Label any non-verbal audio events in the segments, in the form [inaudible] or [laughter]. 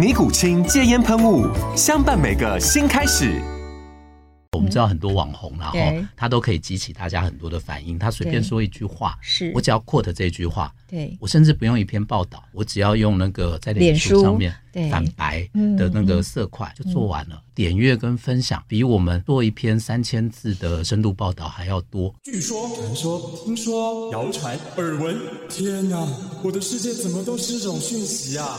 尼古清戒烟喷雾，相伴每个新开始。我们知道很多网红，然后他都可以激起大家很多的反应。他随便说一句话，是我只要 quote 这句话，对我甚至不用一篇报道，我只要用那个在脸书上面反白的那个色块就做完了。点阅跟分享比我们做一篇三千字的深度报道还要多。据说、传说、听说、谣传、耳闻，天哪，我的世界怎么都是这种讯息啊！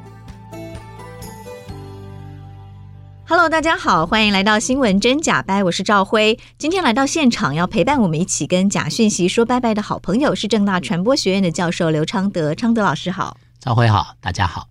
Hello，大家好，欢迎来到新闻真假掰，我是赵辉。今天来到现场要陪伴我们一起跟假讯息说拜拜的好朋友是正大传播学院的教授刘昌德，昌德老师好，赵辉好，大家好。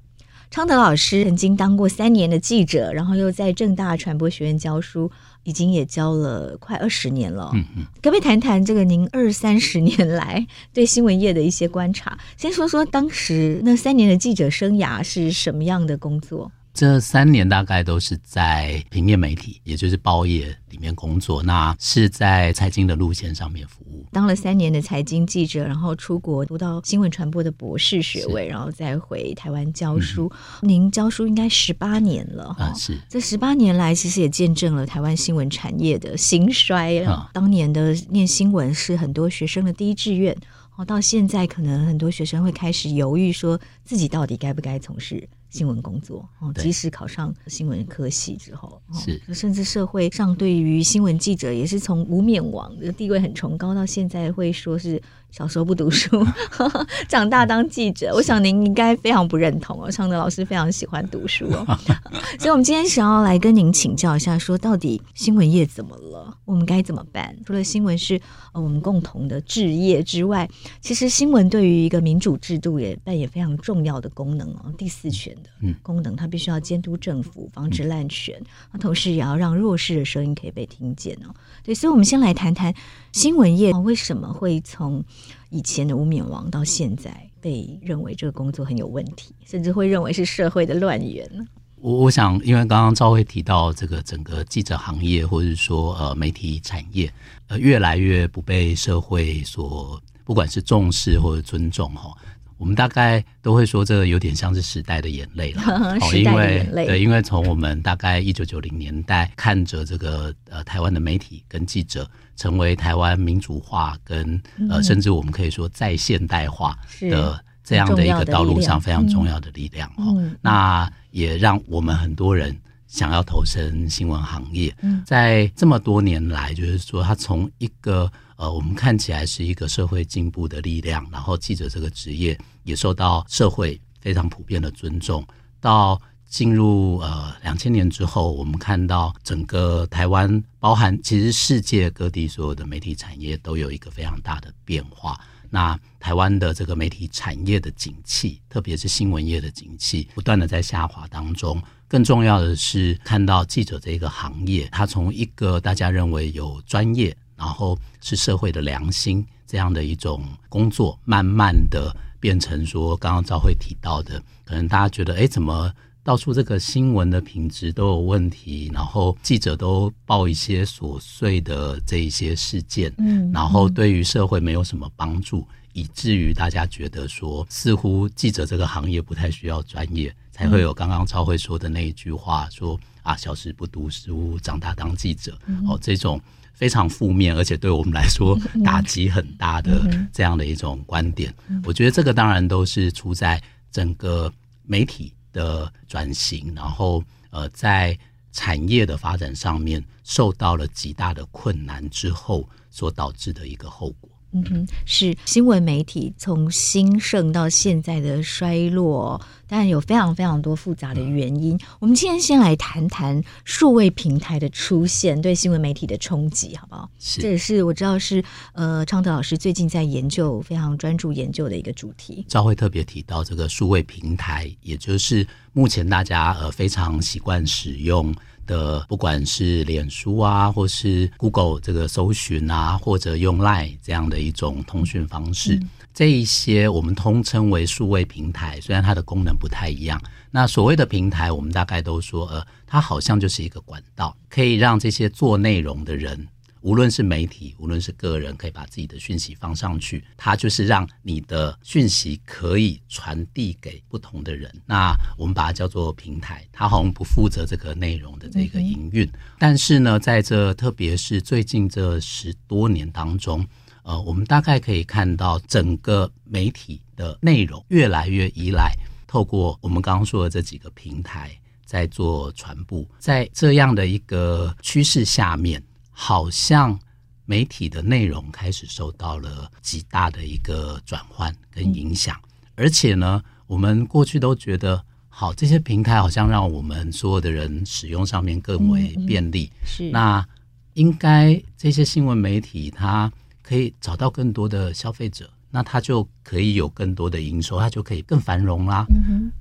昌德老师曾经当过三年的记者，然后又在正大传播学院教书，已经也教了快二十年了。嗯嗯，可不可以谈谈这个您二三十年来对新闻业的一些观察？先说说当时那三年的记者生涯是什么样的工作？这三年大概都是在平面媒体，也就是报业里面工作。那是在财经的路线上面服务，当了三年的财经记者，然后出国读到新闻传播的博士学位，然后再回台湾教书。嗯、您教书应该十八年了啊、嗯？是。这十八年来，其实也见证了台湾新闻产业的兴衰。嗯、当年的念新闻是很多学生的第一志愿，哦，到现在可能很多学生会开始犹豫，说自己到底该不该从事。新闻工作哦，即使考上新闻科系之后，是甚至社会上对于新闻记者也是从无冕王的地位很崇高，到现在会说是。小时候不读书，[laughs] 长大当记者。我想您应该非常不认同哦。昌德老师非常喜欢读书哦，[laughs] 所以我们今天想要来跟您请教一下，说到底新闻业怎么了？我们该怎么办？除了新闻是呃我们共同的置业之外，其实新闻对于一个民主制度也扮演非常重要的功能哦。第四权的功能，它必须要监督政府，防止滥权，那同时也要让弱势的声音可以被听见哦。对，所以我们先来谈谈新闻业为什么会从以前的污蔑王到现在被认为这个工作很有问题，甚至会认为是社会的乱源呢？我我想，因为刚刚赵慧提到这个整个记者行业，或者说呃媒体产业，呃越来越不被社会所不管是重视或者尊重哈。我们大概都会说，这个有点像是时代的眼泪了。[laughs] 哦，因为对，因为从我们大概一九九零年代看着这个呃台湾的媒体跟记者成为台湾民主化跟呃甚至我们可以说在现代化的这样的一个道路上非常重要的力量。哦，那也让我们很多人想要投身新闻行业。在这么多年来，就是说他从一个。呃，我们看起来是一个社会进步的力量，然后记者这个职业也受到社会非常普遍的尊重。到进入呃两千年之后，我们看到整个台湾，包含其实世界各地所有的媒体产业都有一个非常大的变化。那台湾的这个媒体产业的景气，特别是新闻业的景气，不断的在下滑当中。更重要的是，看到记者这个行业，它从一个大家认为有专业。然后是社会的良心这样的一种工作，慢慢的变成说，刚刚兆辉提到的，可能大家觉得，哎，怎么到处这个新闻的品质都有问题，然后记者都报一些琐碎的这一些事件，嗯，然后对于社会没有什么帮助，以至于大家觉得说，似乎记者这个行业不太需要专业，才会有刚刚赵慧说的那一句话说，说啊，小时不读书，长大当记者，哦，这种非常负面，而且对我们来说打击很大的这样的一种观点。我觉得这个当然都是出在整个媒体的转型，然后呃，在产业的发展上面受到了极大的困难之后所导致的一个后果。嗯哼，是新闻媒体从兴盛到现在的衰落，当然有非常非常多复杂的原因。嗯、我们今天先来谈谈数位平台的出现对新闻媒体的冲击，好不好？是，这也是我知道是呃昌德老师最近在研究、非常专注研究的一个主题。赵慧特别提到这个数位平台，也就是目前大家呃非常习惯使用。的不管是脸书啊，或是 Google 这个搜寻啊，或者用 Line 这样的一种通讯方式，嗯、这一些我们通称为数位平台。虽然它的功能不太一样，那所谓的平台，我们大概都说，呃，它好像就是一个管道，可以让这些做内容的人。无论是媒体，无论是个人，可以把自己的讯息放上去，它就是让你的讯息可以传递给不同的人。那我们把它叫做平台，它好像不负责这个内容的这个营运。但是呢，在这特别是最近这十多年当中，呃，我们大概可以看到整个媒体的内容越来越依赖透过我们刚刚说的这几个平台在做传播。在这样的一个趋势下面。好像媒体的内容开始受到了极大的一个转换跟影响，而且呢，我们过去都觉得好，这些平台好像让我们所有的人使用上面更为便利。是，那应该这些新闻媒体它可以找到更多的消费者，那它就可以有更多的营收，它就可以更繁荣啦。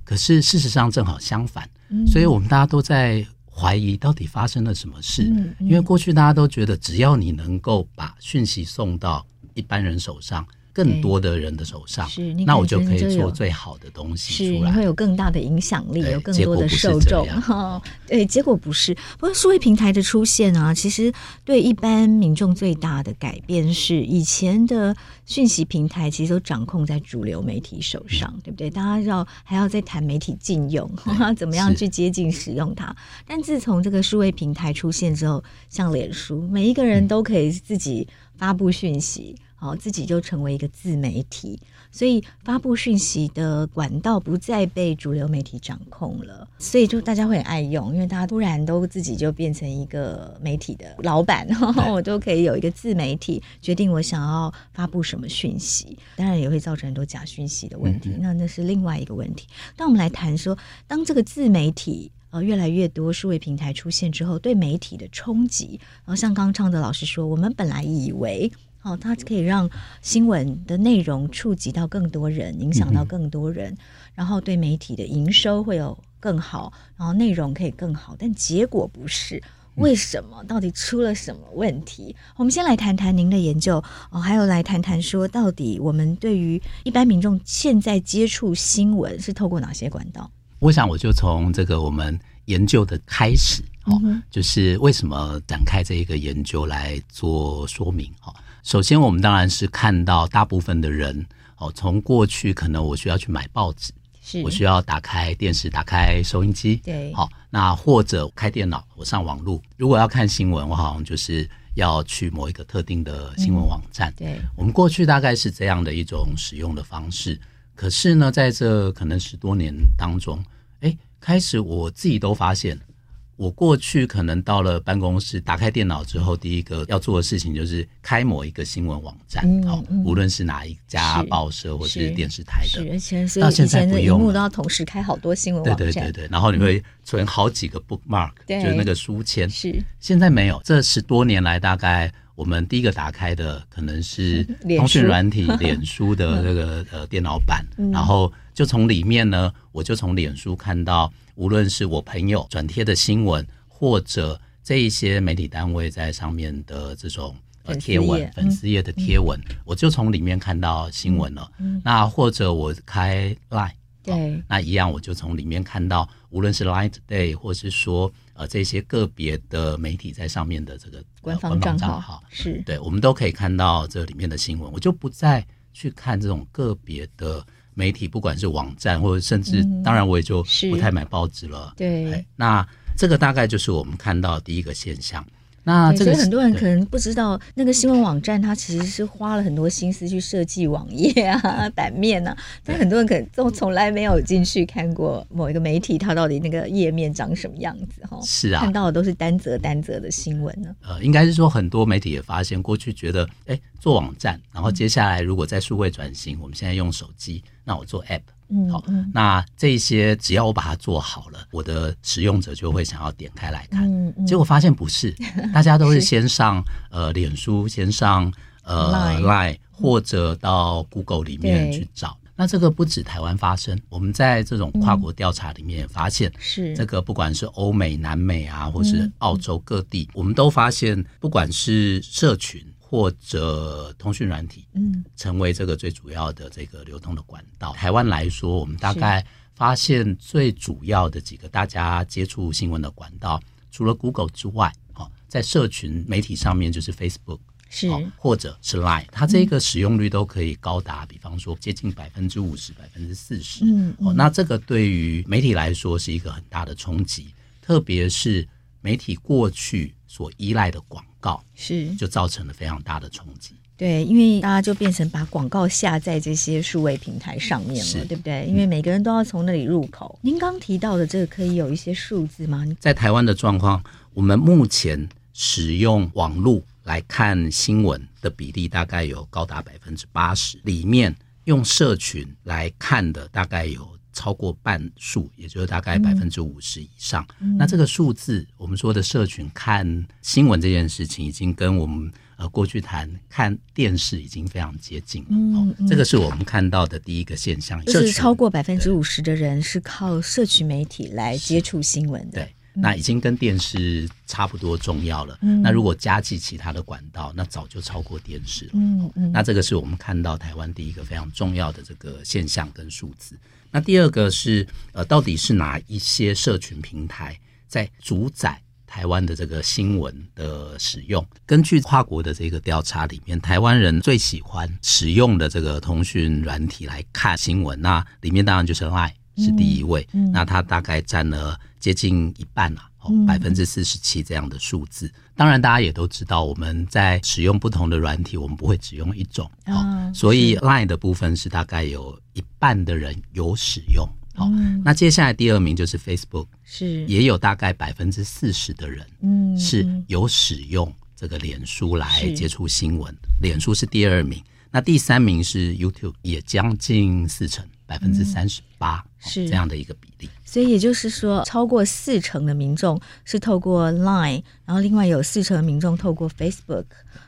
可是事实上正好相反，所以我们大家都在。怀疑到底发生了什么事？嗯嗯、因为过去大家都觉得，只要你能够把讯息送到一般人手上。更多的人的手上，是那我就可以做最好的东西出来，是你会有更大的影响力，有更多的受众。哈，对，结果不是。不过，数位平台的出现啊，其实对一般民众最大的改变是，以前的讯息平台其实都掌控在主流媒体手上，嗯、对不对？大家要还要再谈媒体禁用，[laughs] 怎么样去接近使用它？但自从这个数位平台出现之后，像脸书，每一个人都可以自己发布讯息。好，自己就成为一个自媒体，所以发布讯息的管道不再被主流媒体掌控了，所以就大家会很爱用，因为大家突然都自己就变成一个媒体的老板，我都可以有一个自媒体，决定我想要发布什么讯息，当然也会造成很多假讯息的问题，那那是另外一个问题。那我们来谈说，当这个自媒体呃越来越多数位平台出现之后，对媒体的冲击，然后像刚刚昌德老师说，我们本来以为。好，它可以让新闻的内容触及到更多人，影响到更多人，嗯、然后对媒体的营收会有更好，然后内容可以更好。但结果不是，为什么？到底出了什么问题？我们先来谈谈您的研究哦，还有来谈谈说，到底我们对于一般民众现在接触新闻是透过哪些管道？我想，我就从这个我们研究的开始，哦，嗯、就是为什么展开这一个研究来做说明，哦。首先，我们当然是看到大部分的人哦，从过去可能我需要去买报纸，是我需要打开电视、打开收音机，对，好，那或者开电脑，我上网络。如果要看新闻，我好像就是要去某一个特定的新闻网站。嗯、对，我们过去大概是这样的一种使用的方式。可是呢，在这可能十多年当中，哎，开始我自己都发现。我过去可能到了办公室，打开电脑之后，第一个要做的事情就是开某一个新闻网站，好、嗯，嗯、无论是哪一家报社或是电视台的，到现在不用了，都要同时开好多新闻网站，对对对对，然后你会存好几个 bookmark，、嗯、就是那个书签，是。现在没有。这十多年来，大概我们第一个打开的可能是 [laughs] 通讯软体脸书的那个呃电脑版，嗯、然后就从里面呢，我就从脸书看到。无论是我朋友转贴的新闻，或者这一些媒体单位在上面的这种呃贴文、粉丝页的贴文，嗯、我就从里面看到新闻了。嗯、那或者我开 Line，对、哦，那一样我就从里面看到，无论是 Line Today，或是说呃这些个别的媒体在上面的这个官方账号，号，是对，我们都可以看到这里面的新闻，我就不再去看这种个别的媒体，不管是网站或者甚至，嗯、当然我也就不太买报纸了。对，那这个大概就是我们看到第一个现象。那这个很多人可能不知道，那个新闻网站它其实是花了很多心思去设计网页啊、版面啊，但很多人可能都从来没有进去看过某一个媒体它到底那个页面长什么样子哈。是啊，看到的都是单则单则的新闻呢。呃，应该是说很多媒体也发现，过去觉得哎做网站，然后接下来如果在数位转型，我们现在用手机，那我做 App。好，那这些只要我把它做好了，我的使用者就会想要点开来看。嗯嗯、结果发现不是，[laughs] 大家都是。先上呃脸书，先上呃 Line，或者到 Google 里面去找。那这个不止台湾发生，我们在这种跨国调查里面也发现，是、嗯、这个不管是欧美、南美啊，或是澳洲各地，嗯、我们都发现，不管是社群。或者通讯软体，嗯，成为这个最主要的这个流通的管道。嗯、台湾来说，我们大概发现最主要的几个大家接触新闻的管道，除了 Google 之外，哦，在社群媒体上面就是 Facebook，是，或者是 Line，它这个使用率都可以高达，比方说接近百分之五十、百分之四十。嗯，哦，那这个对于媒体来说是一个很大的冲击，特别是媒体过去所依赖的广。告是就造成了非常大的冲击，对，因为大家就变成把广告下在这些数位平台上面了，对不对？因为每个人都要从那里入口。您刚提到的这个可以有一些数字吗？在台湾的状况，我们目前使用网络来看新闻的比例大概有高达百分之八十，里面用社群来看的大概有。超过半数，也就是大概百分之五十以上。嗯、那这个数字，我们说的社群看新闻这件事情，已经跟我们呃过去谈看电视已经非常接近了。嗯，嗯，这个是我们看到的第一个现象，就是超过百分之五十的人是靠社群媒体来接触新闻的。对。那已经跟电视差不多重要了。嗯、那如果加计其他的管道，那早就超过电视了。嗯嗯。那这个是我们看到台湾第一个非常重要的这个现象跟数字。那第二个是呃，到底是哪一些社群平台在主宰台湾的这个新闻的使用？根据跨国的这个调查里面，台湾人最喜欢使用的这个通讯软体来看新闻，那里面当然就是 LINE 是第一位。嗯嗯、那它大概占了。接近一半啊，百分之四十七这样的数字。嗯、当然，大家也都知道，我们在使用不同的软体，我们不会只用一种。哦、所以 Line 的部分是大概有一半的人有使用。好、嗯，那接下来第二名就是 Facebook，是也有大概百分之四十的人，嗯，是有使用这个脸书来接触新闻。脸书是第二名，那第三名是 YouTube，也将近四成。百分之三十八是这样的一个比例，所以也就是说，超过四成的民众是透过 Line，然后另外有四成的民众透过 Facebook，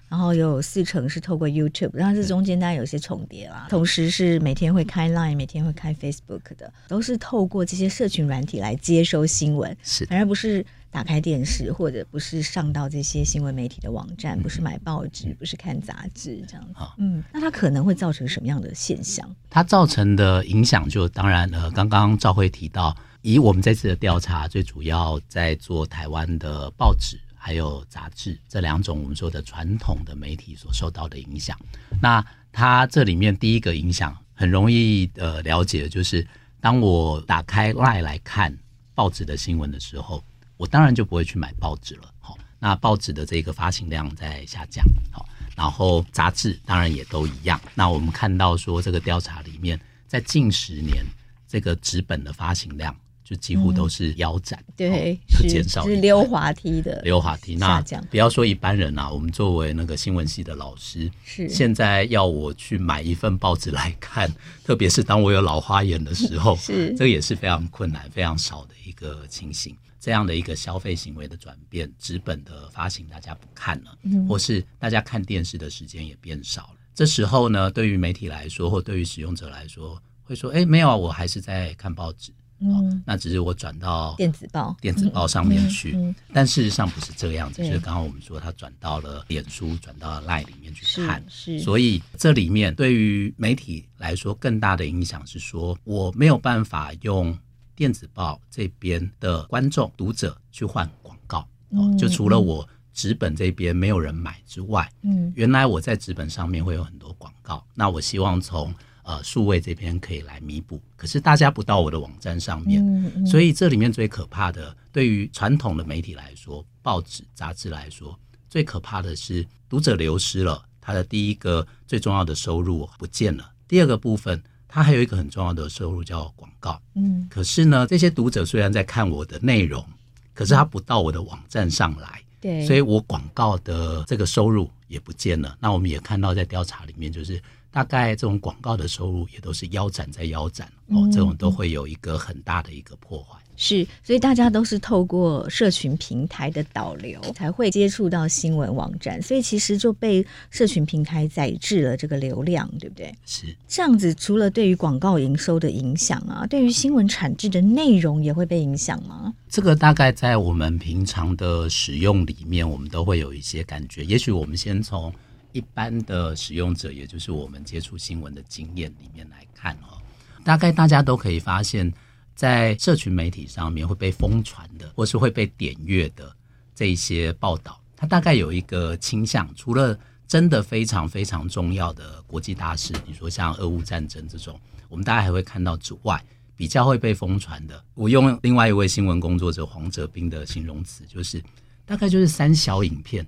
然后有四成是透过 YouTube，然后这中间当然有些重叠啦。同时是每天会开 Line，每天会开 Facebook 的，都是透过这些社群软体来接收新闻，是反而不是。打开电视，或者不是上到这些新闻媒体的网站，不是买报纸，不是看杂志这样子。嗯，那它可能会造成什么样的现象？它造成的影响就当然了。刚刚赵慧提到，以我们这次的调查，最主要在做台湾的报纸还有杂志这两种我们说的传统的媒体所受到的影响。那它这里面第一个影响很容易呃了解，就是当我打开 LINE 来看报纸的新闻的时候。我当然就不会去买报纸了，好，那报纸的这个发行量在下降，好，然后杂志当然也都一样。那我们看到说，这个调查里面，在近十年，这个纸本的发行量就几乎都是腰斩，嗯、对，就减少，是溜滑梯的溜滑梯。那不要说一般人啊，我们作为那个新闻系的老师，是现在要我去买一份报纸来看，特别是当我有老花眼的时候，是这个也是非常困难、非常少的一个情形。这样的一个消费行为的转变，纸本的发行大家不看了，嗯、或是大家看电视的时间也变少了。这时候呢，对于媒体来说，或对于使用者来说，会说：“哎，没有啊，我还是在看报纸。嗯哦”那只是我转到电子报、电子报上面去。嗯嗯嗯、但事实上不是这样子，就是刚刚我们说，他转到了脸书、转到了 Line 里面去看。是，是所以这里面对于媒体来说，更大的影响是说，我没有办法用。电子报这边的观众读者去换广告，哦，就除了我纸本这边没有人买之外，嗯，原来我在纸本上面会有很多广告，那我希望从呃数位这边可以来弥补，可是大家不到我的网站上面，所以这里面最可怕的，对于传统的媒体来说，报纸杂志来说，最可怕的是读者流失了，他的第一个最重要的收入不见了，第二个部分，他还有一个很重要的收入叫广告，嗯，可是呢，这些读者虽然在看我的内容，可是他不到我的网站上来。对，所以我广告的这个收入也不见了。那我们也看到，在调查里面，就是大概这种广告的收入也都是腰斩在腰斩哦，这种都会有一个很大的一个破坏。是，所以大家都是透过社群平台的导流才会接触到新闻网站，所以其实就被社群平台宰制了这个流量，对不对？是这样子。除了对于广告营收的影响啊，对于新闻产制的内容也会被影响吗？这个大概在我们平常的使用里面，我们都会有一些感觉。也许我们先从一般的使用者，也就是我们接触新闻的经验里面来看哦，大概大家都可以发现。在社群媒体上面会被疯传的，或是会被点阅的这一些报道，它大概有一个倾向，除了真的非常非常重要的国际大事，你说像俄乌战争这种，我们大家还会看到之外，比较会被疯传的。我用另外一位新闻工作者黄哲斌的形容词，就是大概就是三小影片，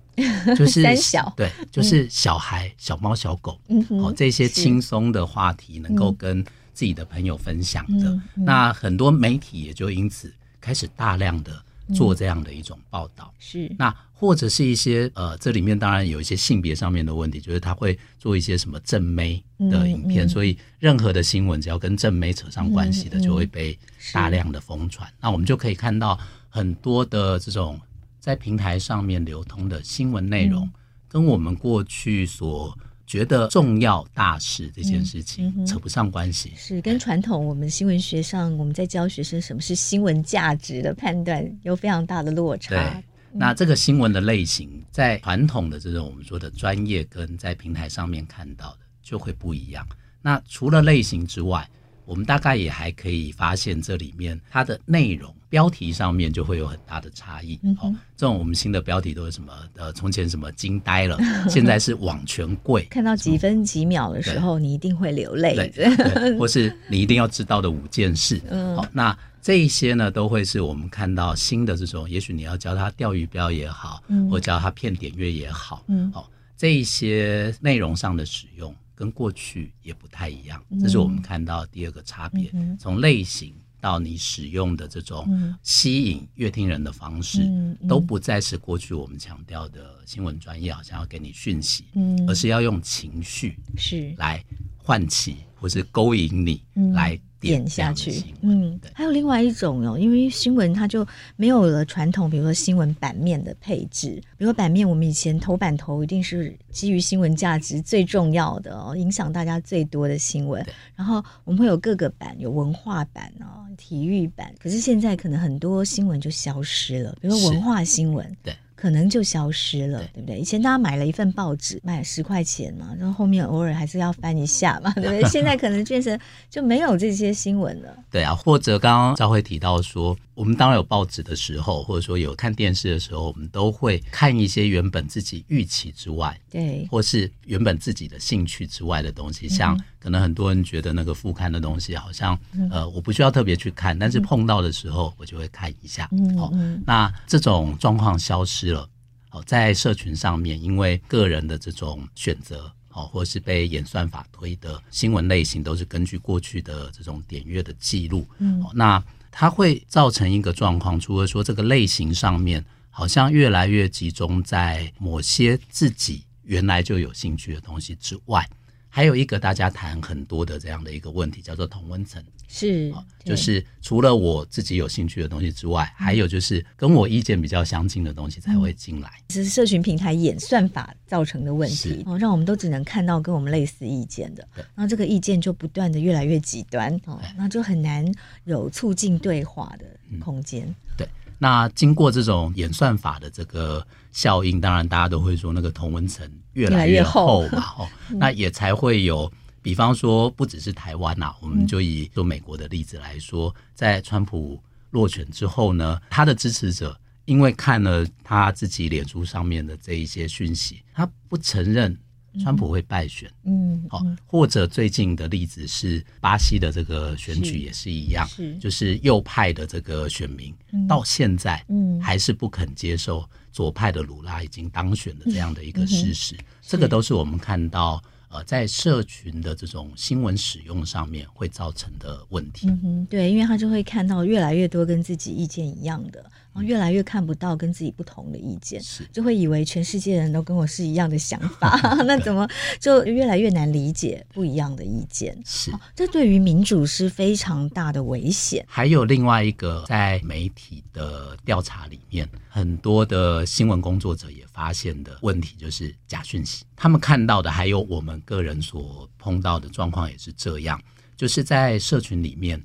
就是三小，对，就是小孩、嗯、小猫、小狗，哦，这些轻松的话题能够跟。自己的朋友分享的，嗯嗯、那很多媒体也就因此开始大量的做这样的一种报道。嗯、是，那或者是一些呃，这里面当然有一些性别上面的问题，就是他会做一些什么正妹的影片，所以任何的新闻只要跟正妹扯上关系的，就会被大量的疯传。那我们就可以看到很多的这种在平台上面流通的新闻内容，跟我们过去所。觉得重要大事这件事情扯不上关系，是跟传统我们新闻学上我们在教学生什么是新闻价值的判断有非常大的落差。对，那这个新闻的类型在传统的这种我们说的专业跟在平台上面看到的就会不一样。那除了类型之外，我们大概也还可以发现这里面它的内容标题上面就会有很大的差异。嗯、哼哦，这种我们新的标题都是什么？呃，从前什么惊呆了，[laughs] 现在是网权贵。看到几分几秒的时候，你一定会流泪。对，或是你一定要知道的五件事。嗯，好、哦，那这一些呢，都会是我们看到新的这种，也许你要教他钓鱼标也好，嗯、或教他骗点阅也好，嗯，好、哦，这一些内容上的使用。跟过去也不太一样，这是我们看到第二个差别。从类型到你使用的这种吸引乐听人的方式，都不再是过去我们强调的新闻专业，好像要给你讯息，而是要用情绪是。来唤起或是勾引你来。点下去，嗯，还有另外一种哦，因为新闻它就没有了传统，比如说新闻版面的配置，比如说版面，我们以前头版头一定是基于新闻价值最重要的哦，影响大家最多的新闻，然后我们会有各个版，有文化版哦，体育版，可是现在可能很多新闻就消失了，比如说文化新闻，对。可能就消失了，对，对不对？以前大家买了一份报纸，买十块钱嘛，然后后面偶尔还是要翻一下嘛，对不对？[laughs] 现在可能变成就没有这些新闻了。对啊，或者刚刚赵慧提到说，我们当然有报纸的时候，或者说有看电视的时候，我们都会看一些原本自己预期之外，对，或是原本自己的兴趣之外的东西，像。可能很多人觉得那个副刊的东西好像，呃，我不需要特别去看，但是碰到的时候我就会看一下。嗯，好，那这种状况消失了。好，在社群上面，因为个人的这种选择，好，或是被演算法推的新闻类型，都是根据过去的这种点阅的记录。嗯，那它会造成一个状况，除了说这个类型上面好像越来越集中在某些自己原来就有兴趣的东西之外。还有一个大家谈很多的这样的一个问题，叫做同温层，是，就是除了我自己有兴趣的东西之外，嗯、还有就是跟我意见比较相近的东西才会进来。这是社群平台演算法造成的问题，哦，让我们都只能看到跟我们类似意见的，对。然后这个意见就不断的越来越极端，哦，那就很难有促进对话的空间。嗯、对。那经过这种演算法的这个效应，当然大家都会说那个同温层越来越厚嘛，哦，那也才会有，比方说不只是台湾呐，我们就以做美国的例子来说，在川普落选之后呢，他的支持者因为看了他自己脸书上面的这一些讯息，他不承认川普会败选。嗯，好，或者最近的例子是巴西的这个选举也是一样，是就是右派的这个选民到现在，嗯，还是不肯接受左派的鲁拉已经当选的这样的一个事实。这个都是我们看到。呃，在社群的这种新闻使用上面会造成的问题。嗯哼，对，因为他就会看到越来越多跟自己意见一样的。然后越来越看不到跟自己不同的意见，是就会以为全世界人都跟我是一样的想法，[laughs] 那怎么就越来越难理解不一样的意见？是，这对于民主是非常大的危险。还有另外一个，在媒体的调查里面，很多的新闻工作者也发现的问题就是假讯息。他们看到的，还有我们个人所碰到的状况也是这样，就是在社群里面。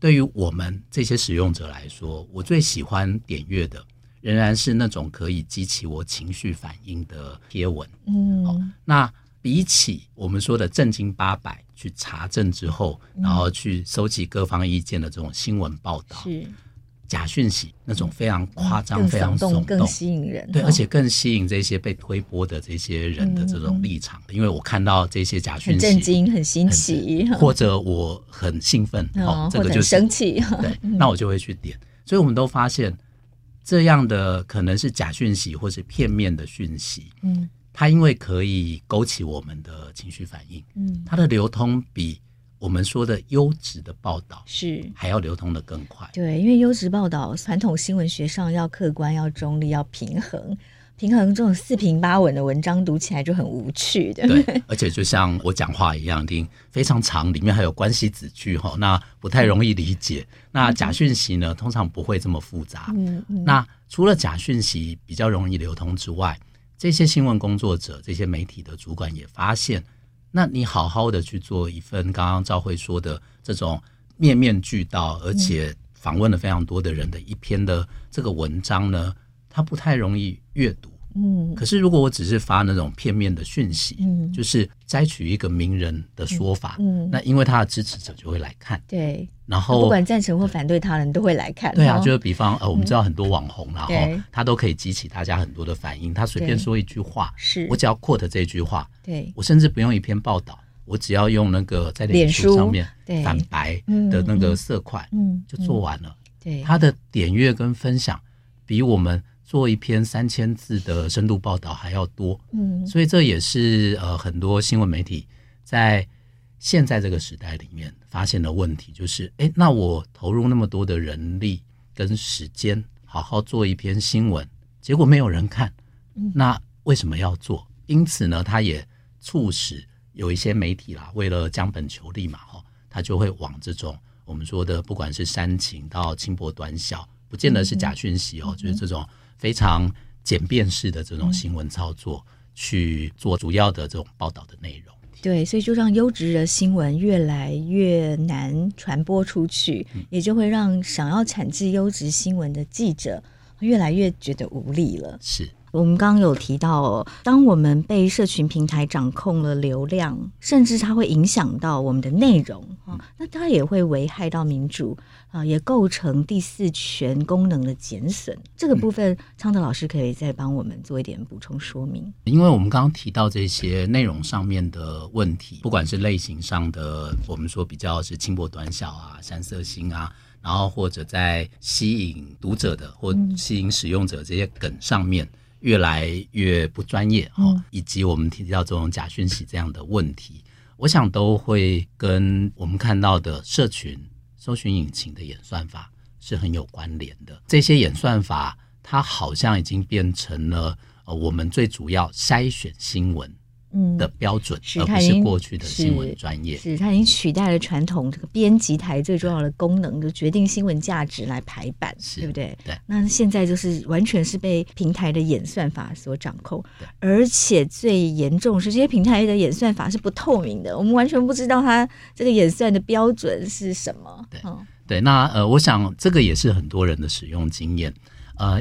对于我们这些使用者来说，我最喜欢点阅的仍然是那种可以激起我情绪反应的贴文。嗯，哦，那比起我们说的正经八百去查证之后，然后去收集各方意见的这种新闻报道。是。假讯息那种非常夸张、非常耸动、更吸引人，对，而且更吸引这些被推波的这些人的这种立场。因为我看到这些假讯息，很震惊、很新奇，或者我很兴奋，哦，这个就是生气，对，那我就会去点。所以我们都发现，这样的可能是假讯息或是片面的讯息，嗯，它因为可以勾起我们的情绪反应，嗯，它的流通比。我们说的优质的报道是还要流通的更快，对，因为优质报道传统新闻学上要客观、要中立、要平衡，平衡这种四平八稳的文章读起来就很无趣的。对，而且就像我讲话一样，听非常长，里面还有关系子句哈，那不太容易理解。那假讯息呢，通常不会这么复杂。嗯嗯。那除了假讯息比较容易流通之外，这些新闻工作者、这些媒体的主管也发现。那你好好的去做一份刚刚赵慧说的这种面面俱到，而且访问了非常多的人的一篇的这个文章呢，它不太容易阅读。嗯，可是如果我只是发那种片面的讯息，嗯，就是摘取一个名人的说法，嗯，那因为他的支持者就会来看，对，然后不管赞成或反对他人都会来看，对啊，就是比方呃，我们知道很多网红，然后他都可以激起大家很多的反应，他随便说一句话，是我只要 quote 这句话，对。我甚至不用一篇报道，我只要用那个在脸书上面反白的那个色块，嗯，就做完了，对，他的点阅跟分享比我们。做一篇三千字的深度报道还要多，嗯，所以这也是呃很多新闻媒体在现在这个时代里面发现的问题，就是哎，那我投入那么多的人力跟时间，好好做一篇新闻，结果没有人看，那为什么要做？因此呢，它也促使有一些媒体啦，为了将本求利嘛，哈，他就会往这种我们说的，不管是煽情到轻薄短小，不见得是假讯息哦，就是这种。非常简便式的这种新闻操作，去做主要的这种报道的内容。对，所以就让优质的新闻越来越难传播出去，嗯、也就会让想要产制优质新闻的记者越来越觉得无力了。是。我们刚刚有提到哦，当我们被社群平台掌控了流量，甚至它会影响到我们的内容啊，那它也会危害到民主啊，也构成第四权功能的减损。这个部分，昌德老师可以再帮我们做一点补充说明。因为我们刚刚提到这些内容上面的问题，不管是类型上的，我们说比较是轻薄短小啊、三色星啊，然后或者在吸引读者的或吸引使用者这些梗上面。越来越不专业哈，以及我们提到这种假讯息这样的问题，我想都会跟我们看到的社群搜寻引擎的演算法是很有关联的。这些演算法，它好像已经变成了呃我们最主要筛选新闻。嗯的标准，而不是过去的新闻专业，是它已经取代了传统这个编辑台最重要的功能，就决定新闻价值来排版，对不对？对。那现在就是完全是被平台的演算法所掌控，而且最严重是这些平台的演算法是不透明的，我们完全不知道它这个演算的标准是什么。对，对。那呃，我想这个也是很多人的使用经验，呃，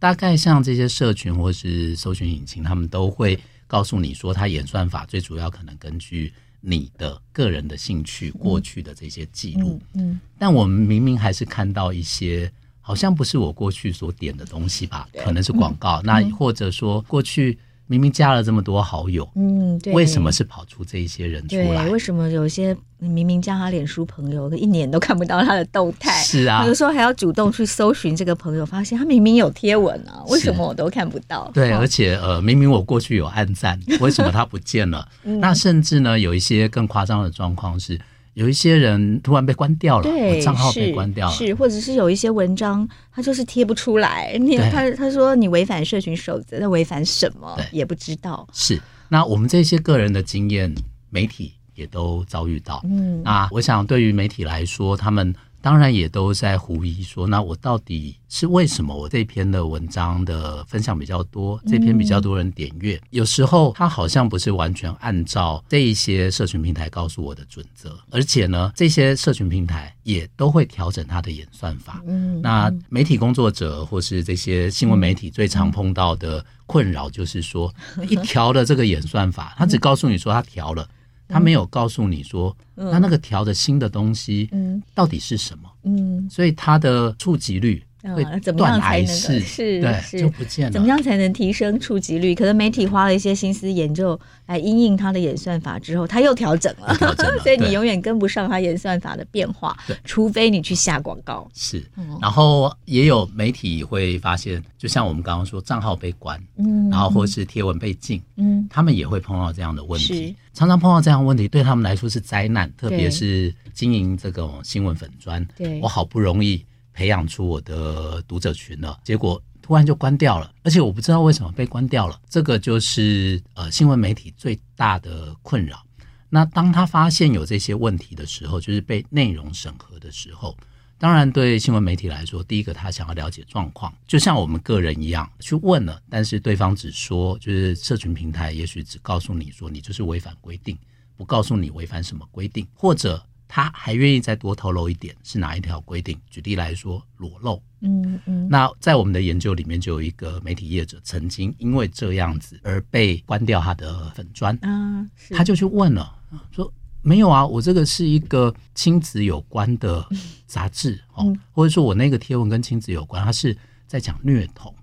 大概像这些社群或是搜寻引擎，他们都会。告诉你说，它演算法最主要可能根据你的个人的兴趣、过去的这些记录。嗯，但我们明明还是看到一些好像不是我过去所点的东西吧？可能是广告。嗯、那或者说过去。明明加了这么多好友，嗯，对，为什么是跑出这一些人出来？对，为什么有些明明加他脸书朋友，一年都看不到他的动态？是啊，有时候还要主动去搜寻这个朋友，发现他明明有贴文啊，为什么我都看不到？对，而且呃，明明我过去有暗赞，[laughs] 为什么他不见了？嗯、那甚至呢，有一些更夸张的状况是。有一些人突然被关掉了，对，账号被关掉了，是，或者是有一些文章他就是贴不出来，你他他说你违反社群守则，那违反什么也不知道。是，那我们这些个人的经验，媒体也都遭遇到。嗯，那我想对于媒体来说，他们。当然也都在狐疑说，那我到底是为什么我这篇的文章的分享比较多，这篇比较多人点阅？有时候它好像不是完全按照这一些社群平台告诉我的准则，而且呢，这些社群平台也都会调整它的演算法。嗯，那媒体工作者或是这些新闻媒体最常碰到的困扰就是说，一调了这个演算法，它只告诉你说他调了。他没有告诉你说，那、嗯、那个调的新的东西，到底是什么？嗯，所以它的触及率。会断崖式，是对，是就不见了。怎么样才能提升触及率？可能媒体花了一些心思研究来因应它的演算法之后，它又调整了，整了，所以你永远跟不上它演算法的变化。对，除非你去下广告。是，然后也有媒体会发现，就像我们刚刚说，账号被关，嗯，然后或是贴文被禁，嗯，他们也会碰到这样的问题。常常碰到这样的问题，对他们来说是灾难，特别是经营这种新闻粉专。对，我好不容易。培养出我的读者群了，结果突然就关掉了，而且我不知道为什么被关掉了。这个就是呃新闻媒体最大的困扰。那当他发现有这些问题的时候，就是被内容审核的时候，当然对新闻媒体来说，第一个他想要了解状况，就像我们个人一样去问了，但是对方只说就是社群平台也许只告诉你说你就是违反规定，不告诉你违反什么规定，或者。他还愿意再多透露一点是哪一条规定？举例来说，裸露。嗯嗯。那在我们的研究里面，就有一个媒体业者曾经因为这样子而被关掉他的粉专。啊，他就去问了，说没有啊，我这个是一个亲子有关的杂志哦，或者说我那个贴文跟亲子有关，他是在讲虐童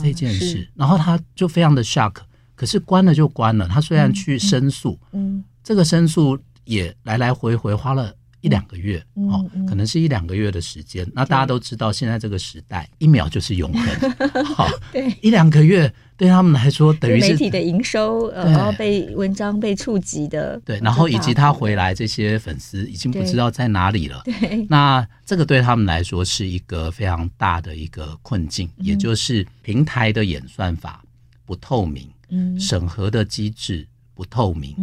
这件事。然后他就非常的 shock，可是关了就关了。他虽然去申诉，嗯，这个申诉。也来来回回花了一两个月，哦，可能是一两个月的时间。那大家都知道，现在这个时代，一秒就是永恒。[laughs] 好，对，一两个月对他们来说，等于是媒体的营收，呃，然后被文章被触及的，对，然后以及他回来这些粉丝已经不知道在哪里了。对，那这个对他们来说是一个非常大的一个困境，也就是平台的演算法不透明，嗯，审核的机制。不透明，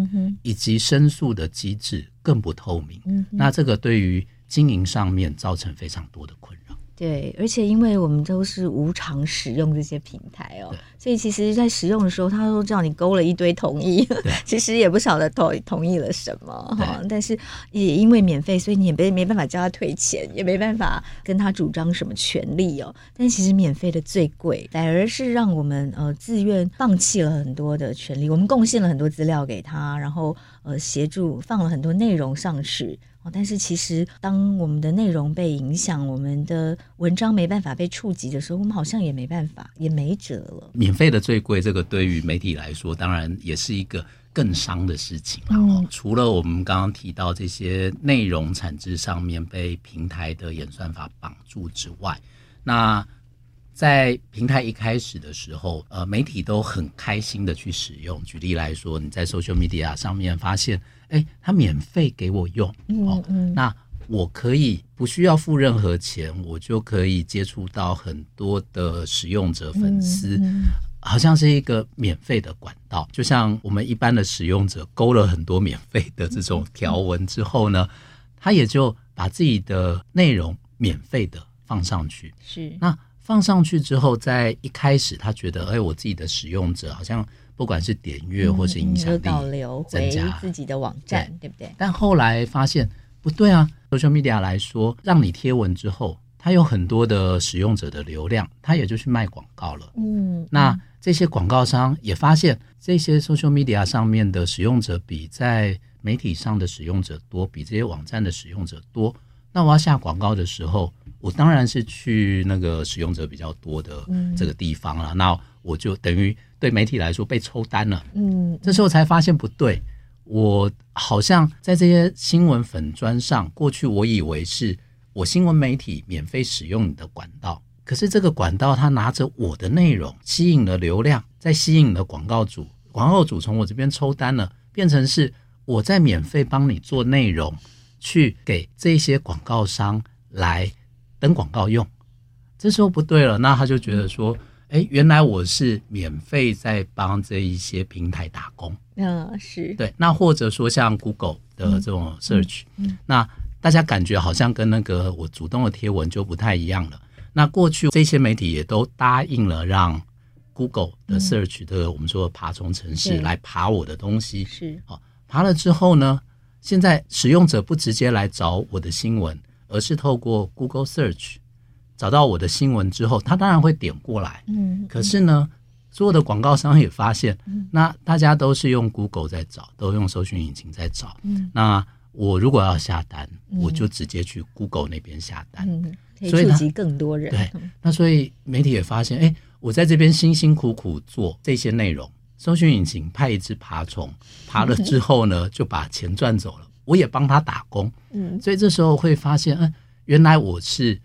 以及申诉的机制更不透明。那这个对于经营上面造成非常多的困扰。对，而且因为我们都是无偿使用这些平台哦，所以其实，在使用的时候，他都叫你勾了一堆同意，[laughs] 其实也不晓得同同意了什么哈。但是也因为免费，所以你也没没办法叫他退钱，也没办法跟他主张什么权利哦。但其实免费的最贵，反而是让我们呃自愿放弃了很多的权利。我们贡献了很多资料给他，然后呃协助放了很多内容上去。但是其实，当我们的内容被影响，我们的文章没办法被触及的时候，我们好像也没办法，也没辙了。免费的最贵，这个对于媒体来说，当然也是一个更伤的事情了。嗯，除了我们刚刚提到这些内容产值上面被平台的演算法绑住之外，那在平台一开始的时候，呃，媒体都很开心的去使用。举例来说，你在 social media 上面发现。哎，他免费给我用，哦，那我可以不需要付任何钱，我就可以接触到很多的使用者粉丝，好像是一个免费的管道。就像我们一般的使用者勾了很多免费的这种条文之后呢，他也就把自己的内容免费的放上去。是，那放上去之后，在一开始他觉得，哎，我自己的使用者好像。不管是点阅或是影响力，导流回自己的网站，对不对？但后来发现不对啊，social media 来说，让你贴文之后，它有很多的使用者的流量，它也就去卖广告了。嗯，那这些广告商也发现，这些 social media 上面的使用者比在媒体上的使用者多，比这些网站的使用者多。那我要下广告的时候，我当然是去那个使用者比较多的这个地方了。嗯、那我就等于对媒体来说被抽单了。嗯，这时候才发现不对，我好像在这些新闻粉砖上，过去我以为是我新闻媒体免费使用你的管道，可是这个管道它拿着我的内容吸引了流量，在吸引了广告主，广告主从我这边抽单了，变成是我在免费帮你做内容，去给这些广告商来。登广告用，这时候不对了，那他就觉得说，哎，原来我是免费在帮这一些平台打工。嗯，是对。那或者说像 Google 的这种 Search，嗯，那大家感觉好像跟那个我主动的贴文就不太一样了。那过去这些媒体也都答应了让 Google 的 Search 的我们说的爬虫城市来爬我的东西，是好，爬了之后呢，现在使用者不直接来找我的新闻。而是透过 Google Search 找到我的新闻之后，他当然会点过来。嗯，可是呢，所有的广告商也发现，那大家都是用 Google 在找，都用搜寻引擎在找。嗯，那我如果要下单，我就直接去 Google 那边下单，嗯所以触及更多人。对，那所以媒体也发现，哎，我在这边辛辛苦苦做这些内容，搜寻引擎派一只爬虫爬了之后呢，[laughs] 就把钱赚走了。我也帮他打工，嗯，所以这时候会发现，嗯，原来我是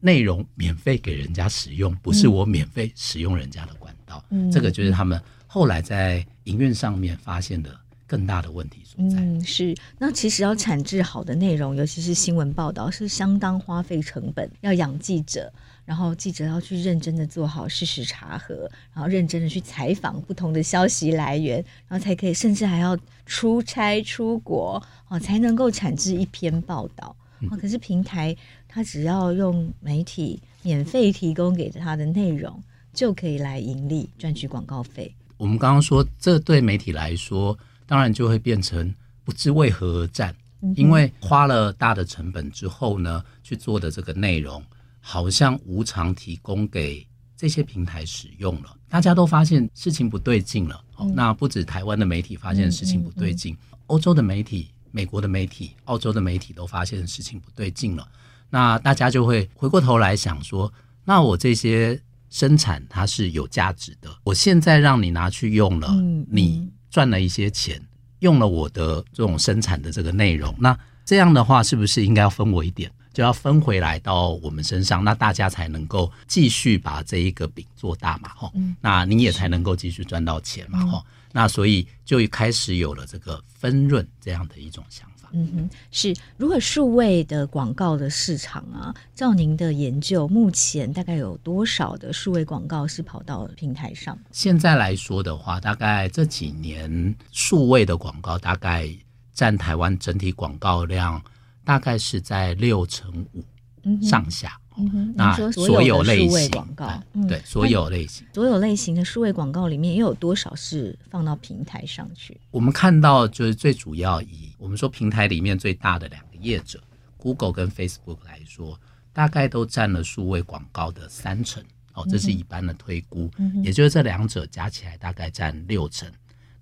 内容免费给人家使用，不是我免费使用人家的管道，嗯，这个就是他们后来在营运上面发现的更大的问题所在。嗯，是。那其实要产制好的内容，尤其是新闻报道，是相当花费成本，要养记者。然后记者要去认真的做好事实查核，然后认真的去采访不同的消息来源，然后才可以，甚至还要出差出国哦，才能够产制一篇报道。可是平台它只要用媒体免费提供给他的内容，就可以来盈利赚取广告费。我们刚刚说，这对媒体来说，当然就会变成不知为何而战，因为花了大的成本之后呢，去做的这个内容。好像无偿提供给这些平台使用了，大家都发现事情不对劲了。嗯、那不止台湾的媒体发现事情不对劲，欧洲的媒体、美国的媒体、澳洲的媒体都发现事情不对劲了。那大家就会回过头来想说：那我这些生产它是有价值的，我现在让你拿去用了，你赚了一些钱，用了我的这种生产的这个内容，那这样的话是不是应该要分我一点？就要分回来到我们身上，那大家才能够继续把这一个饼做大嘛，哈、嗯，那你也才能够继续赚到钱嘛，哈、嗯，那所以就开始有了这个分润这样的一种想法。嗯哼，是。如果数位的广告的市场啊，照您的研究，目前大概有多少的数位广告是跑到平台上？现在来说的话，大概这几年数位的广告大概占台湾整体广告量。大概是在六成五上下。嗯哼，那所有类型广告，对，所有类型，所有类型的数位广告里面，又有多少是放到平台上去？我们看到，就是最主要以我们说平台里面最大的两个业者，Google 跟 Facebook 来说，大概都占了数位广告的三成。哦，这是一般的推估，也就是这两者加起来大概占六成。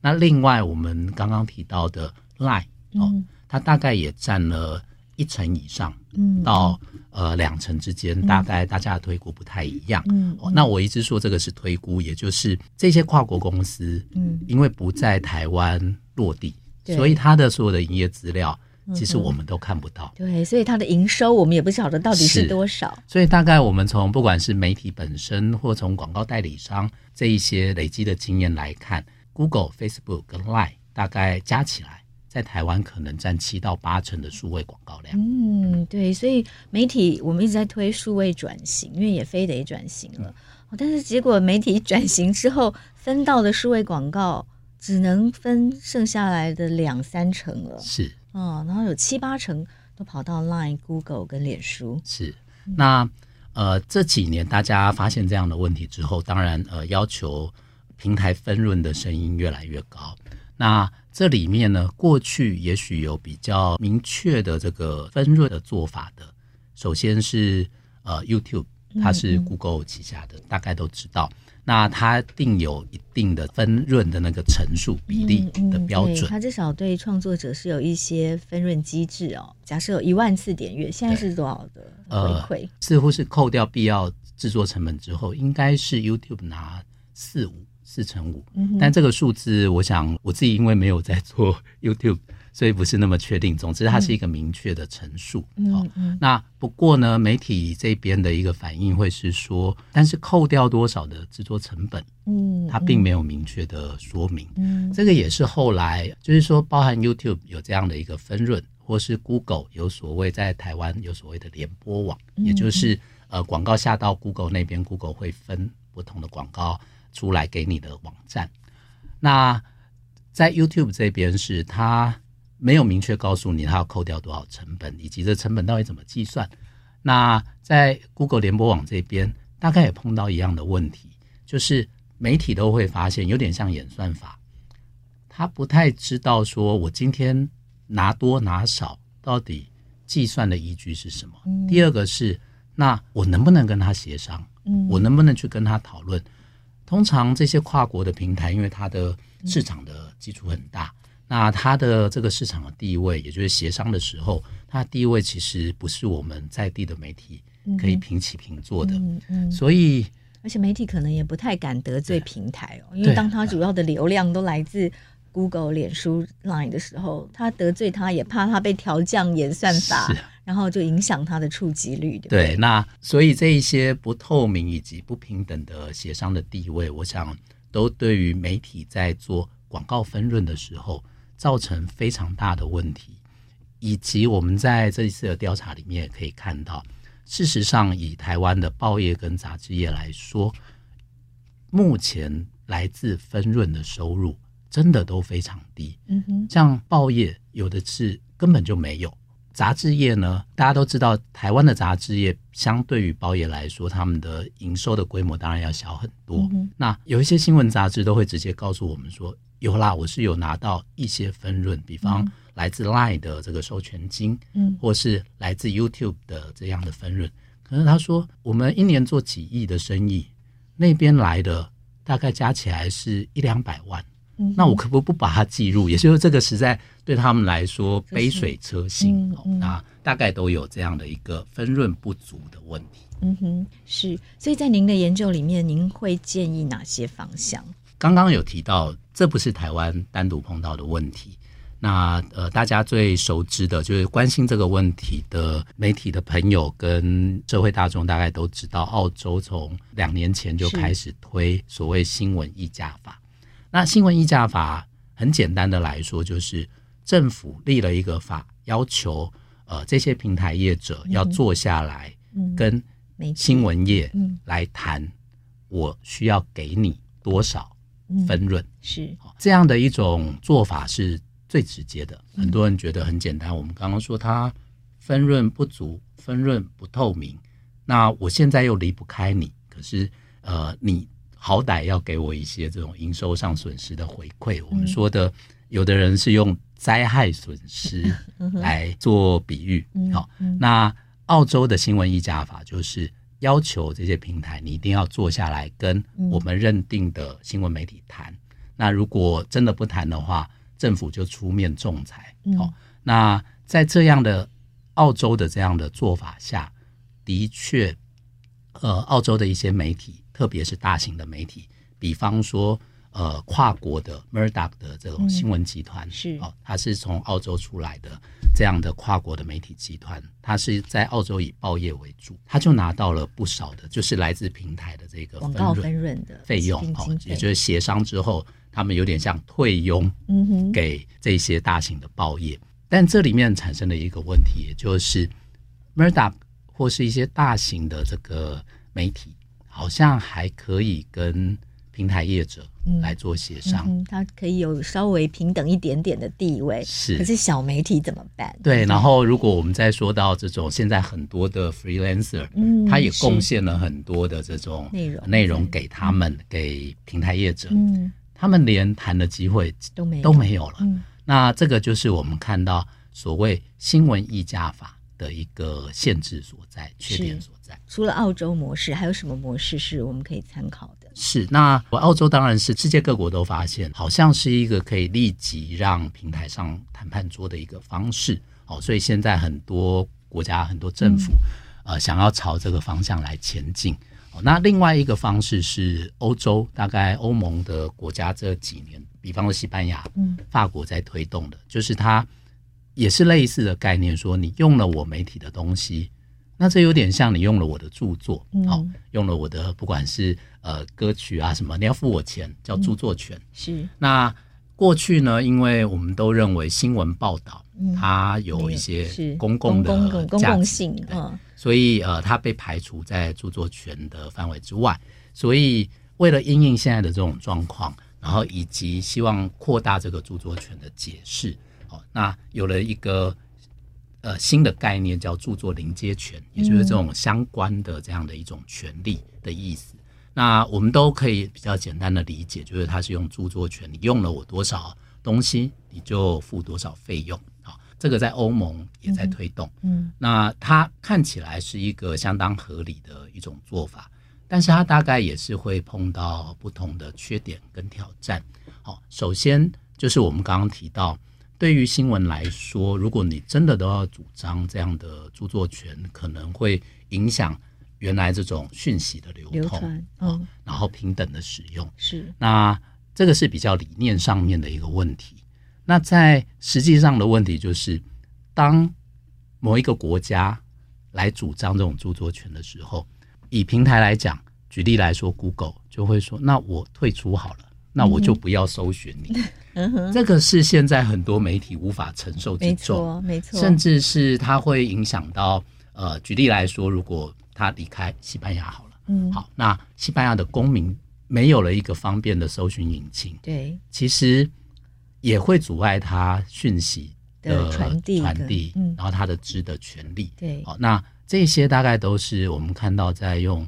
那另外我们刚刚提到的 Line 哦，它大概也占了。一成以上，嗯，到呃两成之间，大概大家的推估不太一样。嗯，那我一直说这个是推估，也就是这些跨国公司，嗯，因为不在台湾落地，所以它的所有的营业资料，其实我们都看不到。对，所以它的营收我们也不晓得到底是多少。所以大概我们从不管是媒体本身，或从广告代理商这一些累积的经验来看，Google、Facebook 跟 Line 大概加起来。在台湾可能占七到八成的数位广告量。嗯，对，所以媒体我们一直在推数位转型，因为也非得转型了。嗯、但是结果媒体转型之后，分到的数位广告只能分剩下来的两三成了。是，哦，然后有七八成都跑到 Line、Google 跟脸书。是，那呃这几年大家发现这样的问题之后，当然呃要求平台分润的声音越来越高。那这里面呢，过去也许有比较明确的这个分润的做法的。首先是呃，YouTube，它是 Google 旗下的，嗯嗯，大概都知道。那它定有一定的分润的那个成数比例的标准。它、至少对创作者是有一些分润机制哦。假设有一万次点阅，现在是多少的回馈？呃，似乎是扣掉必要制作成本之后，应该是 YouTube 拿四五四成五。但这个数字，我想我自己因为没有在做 [laughs] YouTube。所以不是那么确定。总之，它是一个明确的陈述。嗯、哦、嗯。那不过呢，媒体这边的一个反应会是说，但是扣掉多少的制作成本？嗯，它并没有明确的说明。嗯，这个也是后来就是说，包含 YouTube 有这样的一个分润，或是 Google 有所谓在台湾有所谓的联播网，也就是呃广告下到 Google 那边，Google 会分不同的广告出来给你的网站。那在 YouTube 这边是它。没有明确告诉你他要扣掉多少成本，以及这成本到底怎么计算。那在 Google 联播网这边，大概也碰到一样的问题，就是媒体都会发现有点像演算法，他不太知道说我今天拿多拿少到底计算的依据是什么。嗯。第二个是，那我能不能跟他协商？嗯，我能不能去跟他讨论？通常这些跨国的平台，因为它的市场的基础很大。那它的这个市场的地位，也就是协商的时候，它的地位其实不是我们在地的媒体可以平起平坐的。所以，而且媒体可能也不太敢得罪平台哦，因为当它主要的流量都来自 Google、脸书、Line 的时候，他得罪他也怕他被调降演算法，然后就影响它的触及率。对，对，那所以这一些不透明以及不平等的协商的地位，我想都对于媒体在做广告分润的时候。造成非常大的问题，以及我们在这一次的调查里面也可以看到，事实上，以台湾的报业跟杂志业来说，目前来自分润的收入真的都非常低。嗯哼，像报业有的是根本就没有，杂志业呢，大家都知道，台湾的杂志业相对于报业来说，他们的营收的规模当然要小很多。嗯。那有一些新闻杂志都会直接告诉我们说。有啦，我是有拿到一些分润，比方来自 Line 的这个授权金，嗯，或是来自 YouTube 的这样的分润。可是他说，我们一年做几亿的生意，那边来的大概加起来是一两百万，嗯，那我可不不把它计入？也就是这个实在对他们来说杯水车薪，嗯嗯，那大概都有这样的一个分润不足的问题。嗯哼，是。所以在您的研究里面，您会建议哪些方向？刚刚有提到，这不是台湾单独碰到的问题。那呃，大家最熟知的就是关心这个问题的媒体的朋友跟社会大众，大概都知道，澳洲从两年前就开始推所谓新闻议价法。那新闻议价法很简单的来说，就是政府立了一个法，要求呃这些平台业者要坐下来跟新闻业来谈，我需要给你多少。分润、嗯、是这样的一种做法是最直接的，很多人觉得很简单。我们刚刚说它分润不足，分润不透明，那我现在又离不开你，可是呃，你好歹要给我一些这种营收上损失的回馈。我们说的，有的人是用灾害损失 [laughs] 来做比喻。好，那澳洲的新闻议价法就是。要求这些平台，你一定要坐下来跟我们认定的新闻媒体谈。嗯。那如果真的不谈的话，政府就出面仲裁。嗯。哦，那在这样的澳洲的这样的做法下，的确，呃，澳洲的一些媒体，特别是大型的媒体，比方说。呃，跨国的 Murdoch 的这种新闻集团、嗯、是哦，它是从澳洲出来的这样的跨国的媒体集团，它是在澳洲以报业为主，它就拿到了不少的，就是来自平台的这个广告分润的费用哦，也就是协商之后，他们有点像退佣，嗯哼，给这些大型的报业、嗯。但这里面产生的一个问题，也就是 Murdoch 或是一些大型的这个媒体，好像还可以跟。平台业者来做协商，嗯，他可以有稍微平等一点点的地位。是，可是小媒体怎么办？对，然后如果我们再说到这种现在很多的 freelancer，嗯，他也贡献了很多的这种内容内容给他们，嗯，给平台业者，嗯，他们连谈的机会都没都没有了，嗯。那这个就是我们看到所谓新闻议价法的一个限制所在，缺点所在。除了澳洲模式，还有什么模式是我们可以参考的？是，那我澳洲当然是世界各国都发现，好像是一个可以立即让平台上谈判桌的一个方式。哦，所以现在很多国家、很多政府，嗯、呃，想要朝这个方向来前进。哦，那另外一个方式是欧洲，大概欧盟的国家这几年，比方说西班牙、嗯、法国在推动的，就是它也是类似的概念，说你用了我媒体的东西，那这有点像你用了我的著作，嗯、哦，用了我的不管是呃歌曲啊什么，你要付我钱，叫著作权。嗯、是。那过去呢，因为我们都认为新闻报道。它有一些公共的公共公共性，嗯，所以呃，它被排除在著作权的范围之外。所以为了因应现在的这种状况，然后以及希望扩大这个著作权的解释，哦，那有了一个呃新的概念叫著作邻接权，也就是这种相关的这样的一种权利的意思。嗯、那我们都可以比较简单的理解，就是它是用著作权，你用了我多少东西，你就付多少费用。这个在欧盟也在推动，嗯，嗯，那它看起来是一个相当合理的一种做法，但是它大概也是会碰到不同的缺点跟挑战。好，首先就是我们刚刚提到，对于新闻来说，如果你真的都要主张这样的著作权，可能会影响原来这种讯息的流通，嗯、哦，然后平等的使用。是，那这个是比较理念上面的一个问题。那在实际上的问题就是，当某一个国家来主张这种著作权的时候，以平台来讲，举例来说，Google 就会说：“那我退出好了，那我就不要搜寻你。[laughs] ”嗯，这个是现在很多媒体无法承受之重，没错，没错，甚至是它会影响到呃，举例来说，如果他离开西班牙好了，嗯，好，那西班牙的公民没有了一个方便的搜寻引擎，对，其实。也会阻碍他讯息的传递，传递，嗯，然后他的知的权利，对，好，那这些大概都是我们看到在用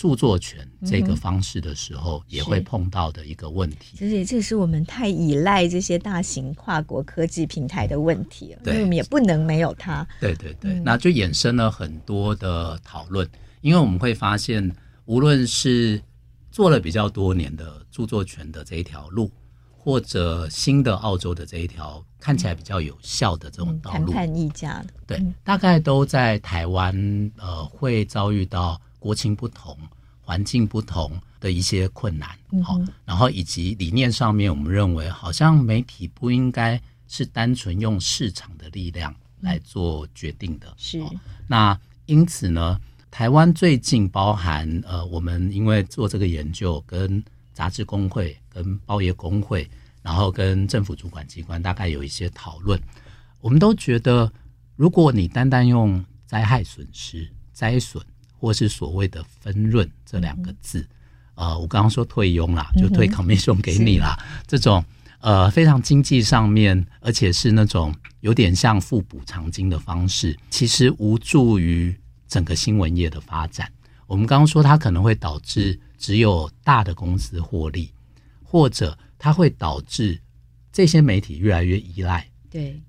著作权这个方式的时候，也会碰到的一个问题。而且这是我们太依赖这些大型跨国科技平台的问题了，对，因为我们也不能没有它。对对对，嗯，那就衍生了很多的讨论，因为我们会发现，无论是做了比较多年的著作权的这一条路。或者新的澳洲的这一条看起来比较有效的这种道路，谈判议价的，对，大概都在台湾，呃，会遭遇到国情不同、环境不同的一些困难，好，然后以及理念上面，我们认为好像媒体不应该是单纯用市场的力量来做决定的，是。那因此呢，台湾最近包含呃，我们因为做这个研究跟。杂志工会跟报业工会，然后跟政府主管机关大概有一些讨论。我们都觉得，如果你单单用灾害损失、灾损，或是所谓的分润这两个字，嗯、呃，我刚刚说退佣啦，就退 commission 给你啦，嗯、这种呃非常经济上面，而且是那种有点像付补偿金的方式，其实无助于整个新闻业的发展。我们刚刚说，它可能会导致。只有大的公司获利，或者它会导致这些媒体越来越依赖。对，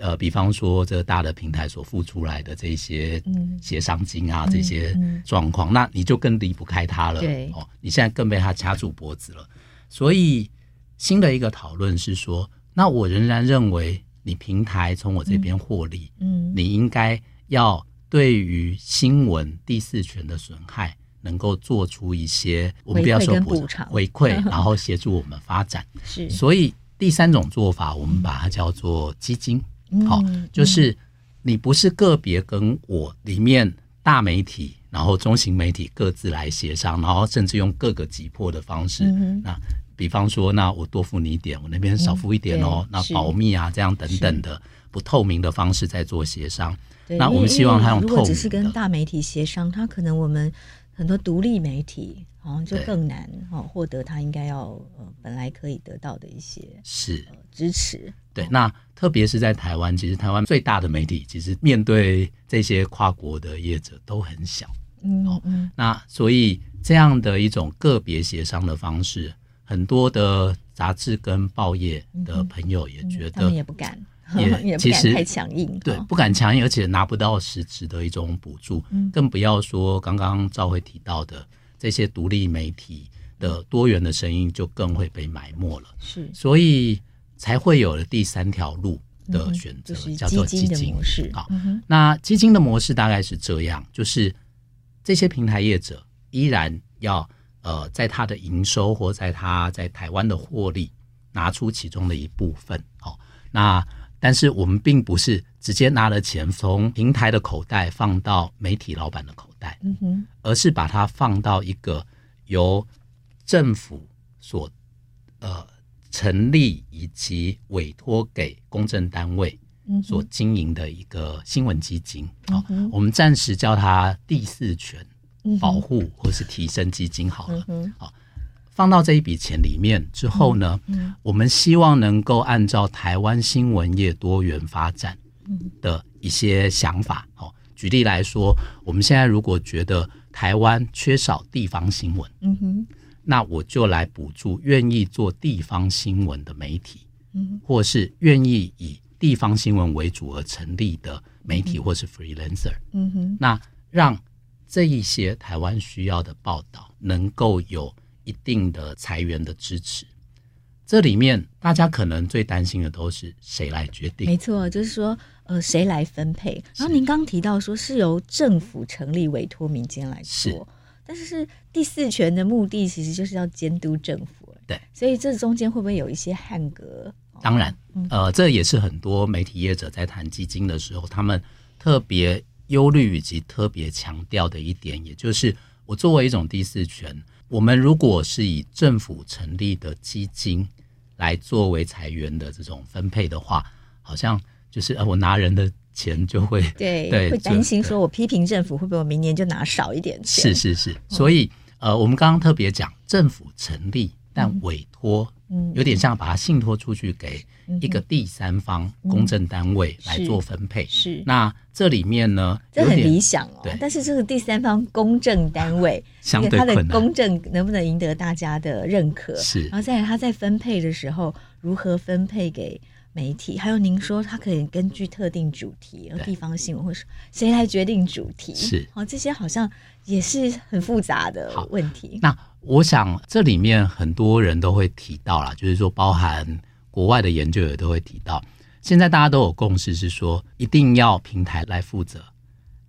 呃，比方说这个大的平台所付出来的这些协商金啊，嗯、这些状况，嗯嗯、那你就更离不开它了。对，哦，你现在更被它掐住脖子了。所以新的一个讨论是说，那我仍然认为，你平台从我这边获利，嗯，嗯你应该要对于新闻第四权的损害。能够做出一些我们不要说补偿回馈，[laughs] 然后协助我们发展。是，所以第三种做法，我们把它叫做基金。好，就是你不是个别跟我里面大媒体，然后中型媒体各自来协商，然后甚至用各个击破的方式。嗯那比方说，那我多付你一点，我那边少付一点哦。那保密啊，这样等等的不透明的方式在做协商。那我们希望他用透明的。如果只是跟大媒体协商，他可能我们。很多独立媒体好像就更难哈获得他应该要呃本来可以得到的一些是支持。对，那特别是在台湾，其实台湾最大的媒体其实面对这些跨国的业者都很小。嗯嗯。那所以这样的一种个别协商的方式，很多的杂志跟报业的朋友也觉得他们也不敢。[laughs] 也 [laughs] 其实太强硬，对，不敢强硬，而且拿不到实质的一种补助，更不要说刚刚兆徽提到的这些独立媒体，的多元的声音就更会被埋没了。是，所以才会有了第三条路的选择，嗯、叫做基金模式。好，那基金的模式大概是这样，就是这些平台业者依然要呃，在他的营收或在他在台湾的获利拿出其中的一部分。好，那。但是我们并不是直接拿了钱从平台的口袋放到媒体老板的口袋，嗯哼，而是把它放到一个由政府所呃成立以及委托给公证单位所经营的一个新闻基金。好，我们暂时叫它第四权保护或是提升基金好了，好。放到这一笔钱里面之后呢，嗯嗯、我们希望能够按照台湾新闻业多元发展的一些想法，哦，举例来说，我们现在如果觉得台湾缺少地方新闻，嗯哼，那我就来补助愿意做地方新闻的媒体，嗯，或是愿意以地方新闻为主而成立的媒体，或是 freelancer，嗯哼，那让这一些台湾需要的报道能够有。一定的裁员的支持，这里面大家可能最担心的都是谁来决定？没错，就是说，呃，谁来分配？然后您刚提到说是由政府成立委托民间来做，但是是第四权的目的其实就是要监督政府。对，所以这中间会不会有一些汉格？当然，呃，这也是很多媒体业者在谈基金的时候，他们特别忧虑以及特别强调的一点，也就是我作为一种第四权。我们如果是以政府成立的基金来作为财源的这种分配的话，好像就是呃，我拿人的钱就会对 [laughs] 对，会担心说我批评政府会不会我明年就拿少一点钱？是是是，所以呃，我们刚刚特别讲政府成立，但委托。嗯，有点像把它信托出去给一个第三方公正单位来做分配。嗯、是，是那这里面呢，这很理想哦。对，但是这个第三方公正单位，相对它的公正能不能赢得大家的认可？是，然后再来他在分配的时候如何分配给媒体？还有您说他可以根据特定主题，而地方新闻或是谁来决定主题？是，哦，这些好像也是很复杂的问题。那。我想这里面很多人都会提到啦，就是说，包含国外的研究也都会提到，现在大家都有共识是说，一定要平台来负责，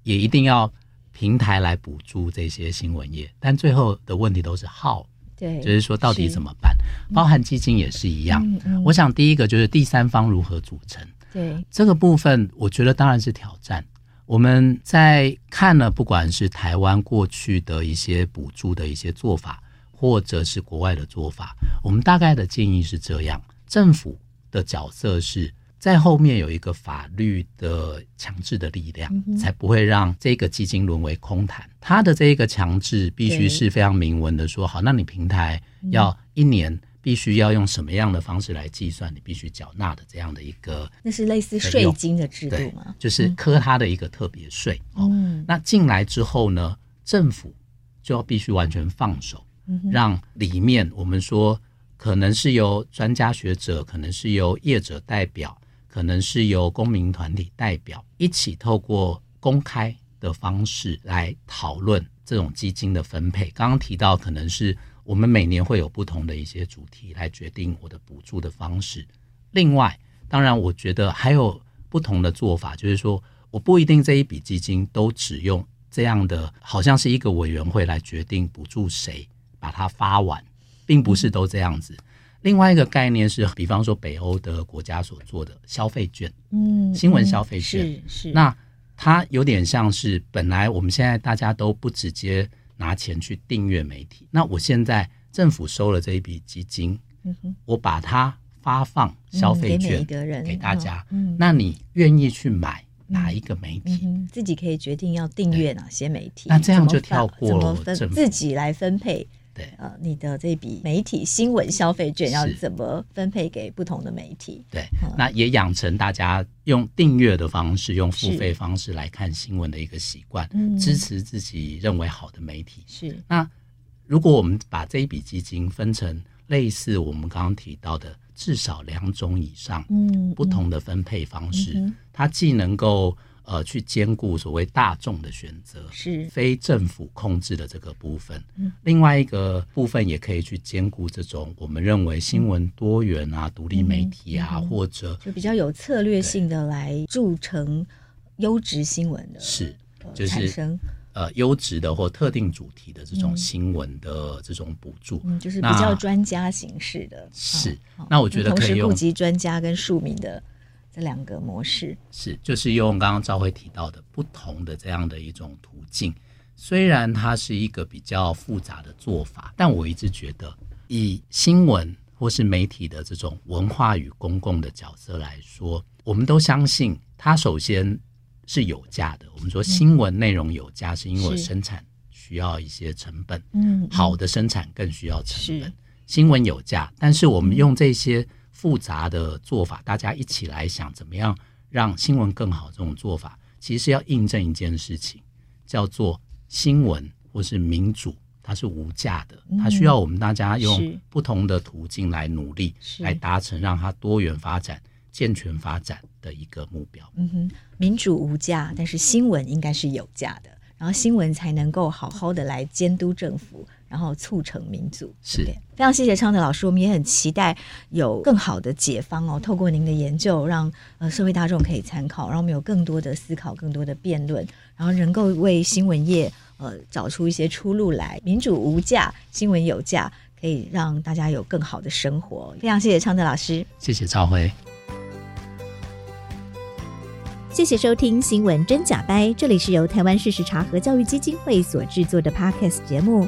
也一定要平台来补助这些新闻业，但最后的问题都是 how，对，就是说到底怎么办？包含基金也是一样。嗯嗯、我想第一个就是第三方如何组成，对这个部分，我觉得当然是挑战。我们在看了，不管是台湾过去的一些补助的一些做法，或者是国外的做法，我们大概的建议是这样：政府的角色是在后面有一个法律的强制的力量，才不会让这个基金沦为空谈。它的这一个强制必须是非常明文的说，好，那你平台要一年。必须要用什么样的方式来计算你必须缴纳的这样的一个，那是类似税金的制度吗？就是科它的一个特别税。嗯，那进来之后呢，政府就要必须完全放手，让里面我们说可能是由专家学者，可能是由业者代表，可能是由公民团体代表一起透过公开的方式来讨论这种基金的分配。刚刚提到可能是。我们每年会有不同的一些主题来决定我的补助的方式。另外，当然，我觉得还有不同的做法，就是说，我不一定这一笔基金都只用这样的，好像是一个委员会来决定补助谁把它发完，并不是都这样子。另外一个概念是，比方说北欧的国家所做的消费券，嗯，新闻消费券，是是，那它有点像是本来我们现在大家都不直接。拿钱去订阅媒体，那我现在政府收了这一笔基金，我把它发放消费券给大家，嗯、那你愿意去买哪一个媒体？嗯、自己可以决定要订阅哪些媒体。那这样就跳过了政府自己来分配。对，呃，你的这笔媒体新闻消费券要怎么分配给不同的媒体？对，嗯、那也养成大家用订阅的方式、用付费方式来看新闻的一个习惯，是支持自己认为好的媒体。是。那如果我们把这一笔基金分成类似我们刚刚提到的至少两种以上，嗯，不同的分配方式，嗯嗯、它既能够呃去兼顾所谓大众的选择，是。非政府控制的这个部分。嗯，另外一个部分也可以去兼顾这种我们认为新闻多元啊、独、嗯、立媒体啊，嗯、或者就比较有策略性的来铸成优质新闻的，是就是。呃，优质的或特定主题的这种新闻的这种补助，嗯，就是比较专家形式的。是，那我觉得可以用同时顾及专家跟庶民的这两个模式。是，就是用刚刚赵辉提到的不同的这样的一种途径。虽然它是一个比较复杂的做法，但我一直觉得，以新闻或是媒体的这种文化与公共的角色来说，我们都相信它首先。是有价的。我们说新闻内容有价，是因为生产需要一些成本。嗯，好的生产更需要成本。新闻有价，但是我们用这些复杂的做法，大家一起来想怎么样让新闻更好。这种做法其实是要印证一件事情，叫做新闻或是民主，它是无价的。它需要我们大家用不同的途径来努力，来达成让它多元发展。健全发展的一个目标。嗯哼，民主无价，但是新闻应该是有价的，然后新闻才能够好好的来监督政府，然后促成民主。是，非常谢谢昌德老师，我们也很期待有更好的解方哦。透过您的研究，让呃社会大众可以参考，然后我们有更多的思考，更多的辩论，然后能够为新闻业呃找出一些出路来。民主无价，新闻有价，可以让大家有更好的生活。非常谢谢昌德老师，谢谢赵辉。谢谢收听《新闻真假掰》，这里是由台湾事实查核教育基金会所制作的 Podcast 节目。